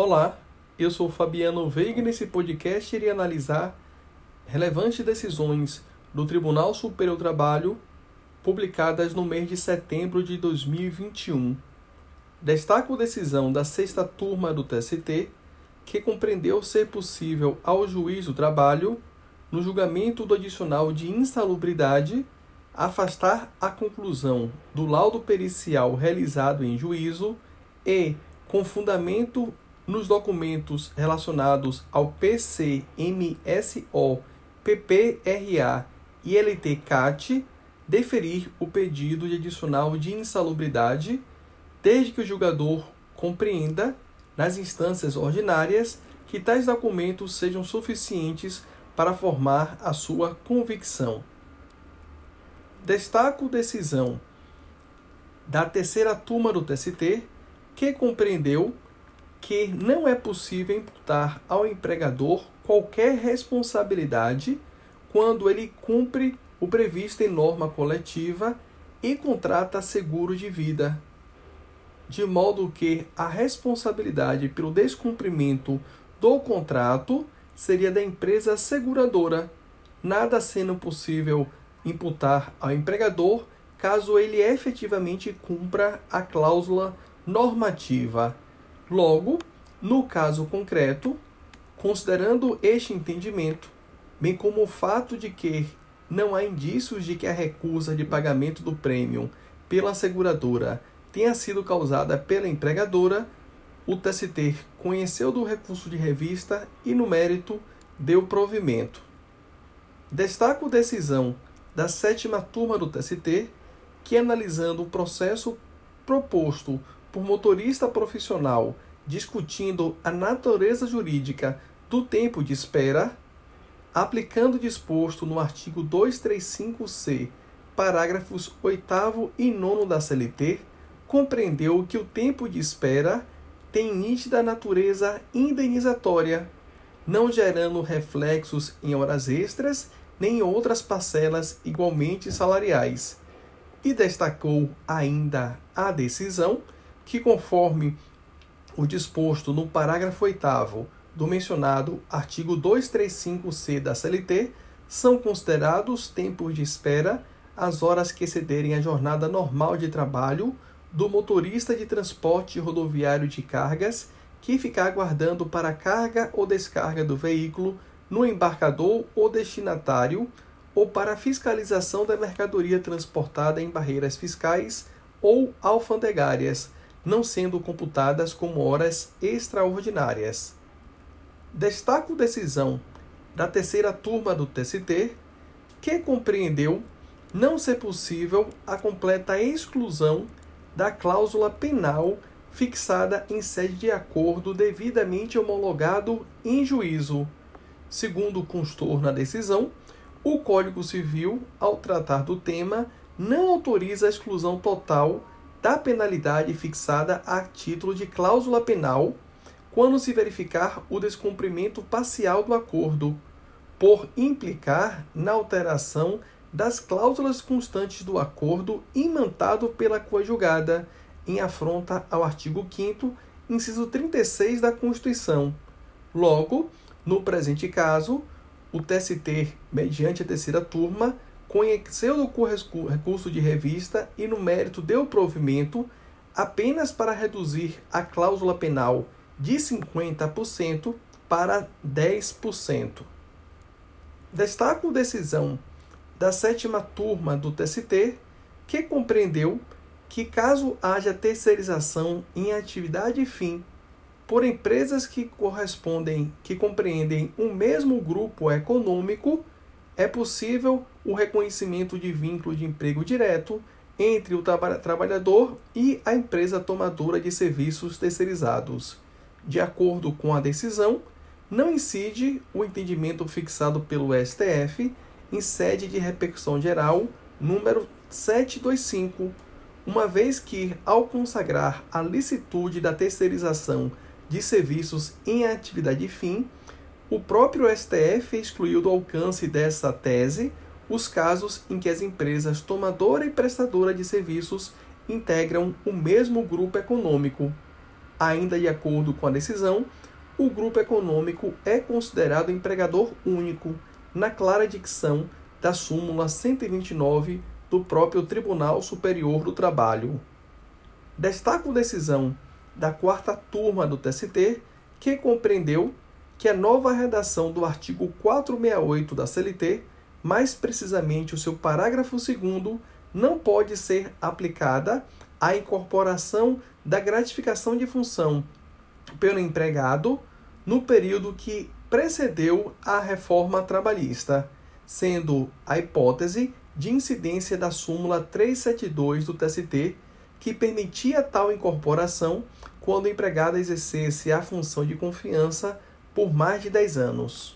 Olá, eu sou Fabiano Veiga e nesse podcast irei analisar relevantes decisões do Tribunal Superior do Trabalho publicadas no mês de setembro de 2021. Destaco a decisão da sexta turma do TST, que compreendeu ser possível ao juiz do trabalho, no julgamento do adicional de insalubridade, afastar a conclusão do laudo pericial realizado em juízo e, com fundamento nos documentos relacionados ao PCMSO, PPRA e LTCAT, deferir o pedido de adicional de insalubridade, desde que o julgador compreenda, nas instâncias ordinárias, que tais documentos sejam suficientes para formar a sua convicção. Destaco decisão da terceira turma do TST, que compreendeu que não é possível imputar ao empregador qualquer responsabilidade quando ele cumpre o previsto em norma coletiva e contrata seguro de vida, de modo que a responsabilidade pelo descumprimento do contrato seria da empresa seguradora, nada sendo possível imputar ao empregador caso ele efetivamente cumpra a cláusula normativa. Logo, no caso concreto, considerando este entendimento, bem como o fato de que não há indícios de que a recusa de pagamento do prêmio pela seguradora tenha sido causada pela empregadora, o TST conheceu do recurso de revista e, no mérito, deu provimento. Destaco decisão da sétima turma do TST, que, analisando o processo proposto por motorista profissional discutindo a natureza jurídica do tempo de espera, aplicando o disposto no artigo 235-C, parágrafos 8 e 9 da CLT, compreendeu que o tempo de espera tem nítida natureza indenizatória, não gerando reflexos em horas extras nem em outras parcelas igualmente salariais. E destacou ainda a decisão que, conforme o disposto no parágrafo 8 do mencionado artigo 235-C da CLT, são considerados tempos de espera as horas que excederem a jornada normal de trabalho do motorista de transporte rodoviário de cargas que ficar aguardando para carga ou descarga do veículo no embarcador ou destinatário ou para fiscalização da mercadoria transportada em barreiras fiscais ou alfandegárias, não sendo computadas como horas extraordinárias. Destaco decisão da terceira turma do TST, que compreendeu não ser possível a completa exclusão da cláusula penal fixada em sede de acordo devidamente homologado em juízo. Segundo constou na decisão, o Código Civil, ao tratar do tema, não autoriza a exclusão total da penalidade fixada a título de cláusula penal quando se verificar o descumprimento parcial do acordo, por implicar na alteração das cláusulas constantes do acordo imantado pela coadjugada, em afronta ao artigo 5 inciso 36 da Constituição. Logo, no presente caso, o TST, mediante a terceira turma, conheceu do recurso de revista e, no mérito, deu provimento apenas para reduzir a cláusula penal de 50% para 10%. Destaco decisão da sétima turma do TST, que compreendeu que, caso haja terceirização em atividade fim por empresas que correspondem, que compreendem o mesmo grupo econômico, é possível o reconhecimento de vínculo de emprego direto entre o trabalhador e a empresa tomadora de serviços terceirizados. De acordo com a decisão, não incide o entendimento fixado pelo STF em sede de repercussão geral número 725, uma vez que, ao consagrar a licitude da terceirização de serviços em atividade fim, o próprio STF excluiu do alcance dessa tese os casos em que as empresas tomadora e prestadora de serviços integram o mesmo grupo econômico. Ainda de acordo com a decisão, o grupo econômico é considerado empregador único, na clara dicção da súmula 129 do próprio Tribunal Superior do Trabalho. Destaco decisão da quarta turma do TST, que compreendeu que a nova redação do artigo 468 da CLT, mais precisamente o seu parágrafo 2, não pode ser aplicada à incorporação da gratificação de função pelo empregado no período que precedeu a reforma trabalhista, sendo a hipótese de incidência da súmula 372 do TST, que permitia tal incorporação quando o empregado exercesse a função de confiança por mais de 10 anos.